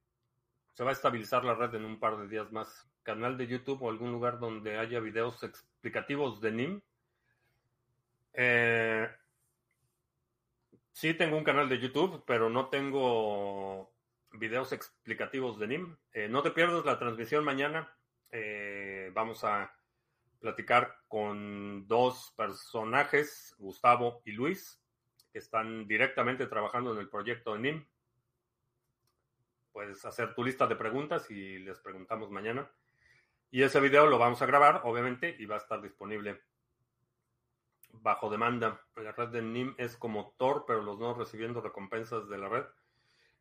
Speaker 1: se va a estabilizar la red en un par de días más. Canal de YouTube o algún lugar donde haya videos explicativos de NIM. Eh, sí tengo un canal de YouTube, pero no tengo videos explicativos de NIM. Eh, no te pierdas la transmisión mañana. vamos a platicar con dos personajes, Gustavo y Luis están directamente trabajando en el proyecto NIM. Puedes hacer tu lista de preguntas y les preguntamos mañana. Y ese video lo vamos a grabar, obviamente, y va a estar disponible bajo demanda. La red de NIM es como Tor, pero los no recibiendo recompensas de la red.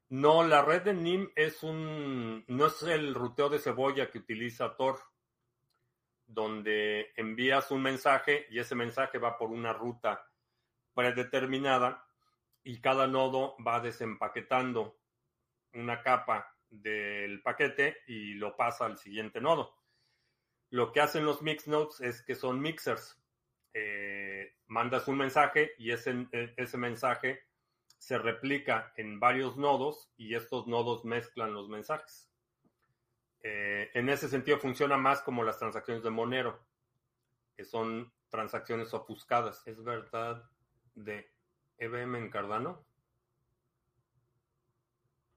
Speaker 1: No, la red de NIM es un. no es el ruteo de cebolla que utiliza Tor, donde envías un mensaje y ese mensaje va por una ruta predeterminada y cada nodo va desempaquetando una capa del paquete y lo pasa al siguiente nodo. Lo que hacen los mix nodes es que son mixers. Eh, mandas un mensaje y ese, ese mensaje se replica en varios nodos y estos nodos mezclan los mensajes. Eh, en ese sentido funciona más como las transacciones de Monero, que son transacciones ofuscadas. Es verdad de EBM en Cardano?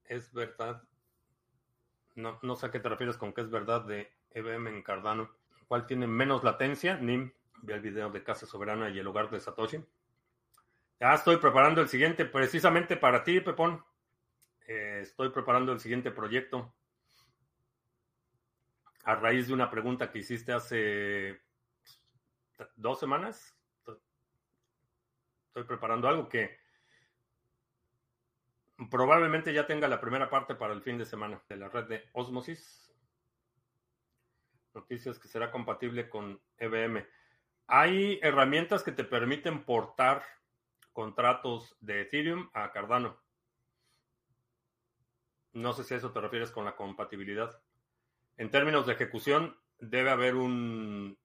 Speaker 1: Es verdad. No, no sé a qué te refieres con que es verdad de EBM en Cardano. ¿Cuál tiene menos latencia? NIM. Ve el video de Casa Soberana y el hogar de Satoshi. Ya estoy preparando el siguiente, precisamente para ti, Pepón. Eh, estoy preparando el siguiente proyecto. A raíz de una pregunta que hiciste hace dos semanas, Estoy preparando algo que probablemente ya tenga la primera parte para el fin de semana de la red de Osmosis. Noticias que será compatible con EVM. Hay herramientas que te permiten portar contratos de Ethereum a Cardano. No sé si a eso te refieres con la compatibilidad. En términos de ejecución, debe haber un,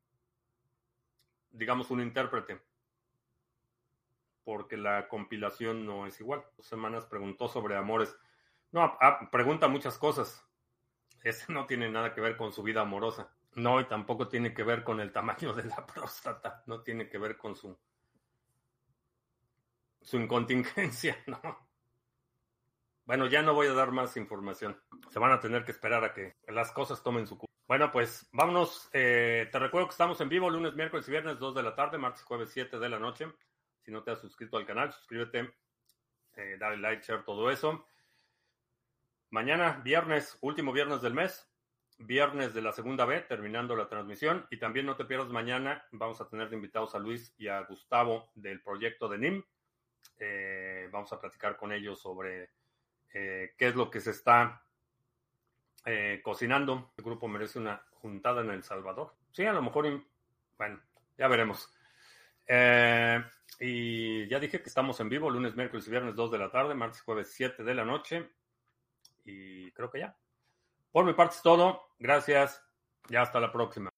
Speaker 1: digamos, un intérprete porque la compilación no es igual. Dos semanas preguntó sobre amores. No, pregunta muchas cosas. Ese no tiene nada que ver con su vida amorosa. No, y tampoco tiene que ver con el tamaño de la próstata. No tiene que ver con su, su incontingencia, no. Bueno, ya no voy a dar más información. Se van a tener que esperar a que las cosas tomen su curso. Bueno, pues vámonos. Eh, te recuerdo que estamos en vivo lunes, miércoles y viernes, 2 de la tarde, martes, jueves, 7 de la noche. Si no te has suscrito al canal, suscríbete, eh, dale like, share, todo eso. Mañana, viernes, último viernes del mes, viernes de la segunda B, terminando la transmisión. Y también no te pierdas mañana, vamos a tener de invitados a Luis y a Gustavo del proyecto de NIM. Eh, vamos a platicar con ellos sobre eh, qué es lo que se está cocinando. El grupo merece una juntada en El Salvador. Sí, a lo mejor, bueno, ya veremos. Eh, y ya dije que estamos en vivo lunes, miércoles y viernes 2 de la tarde, martes, jueves 7 de la noche. Y creo que ya. Por mi parte es todo. Gracias. Ya hasta la próxima.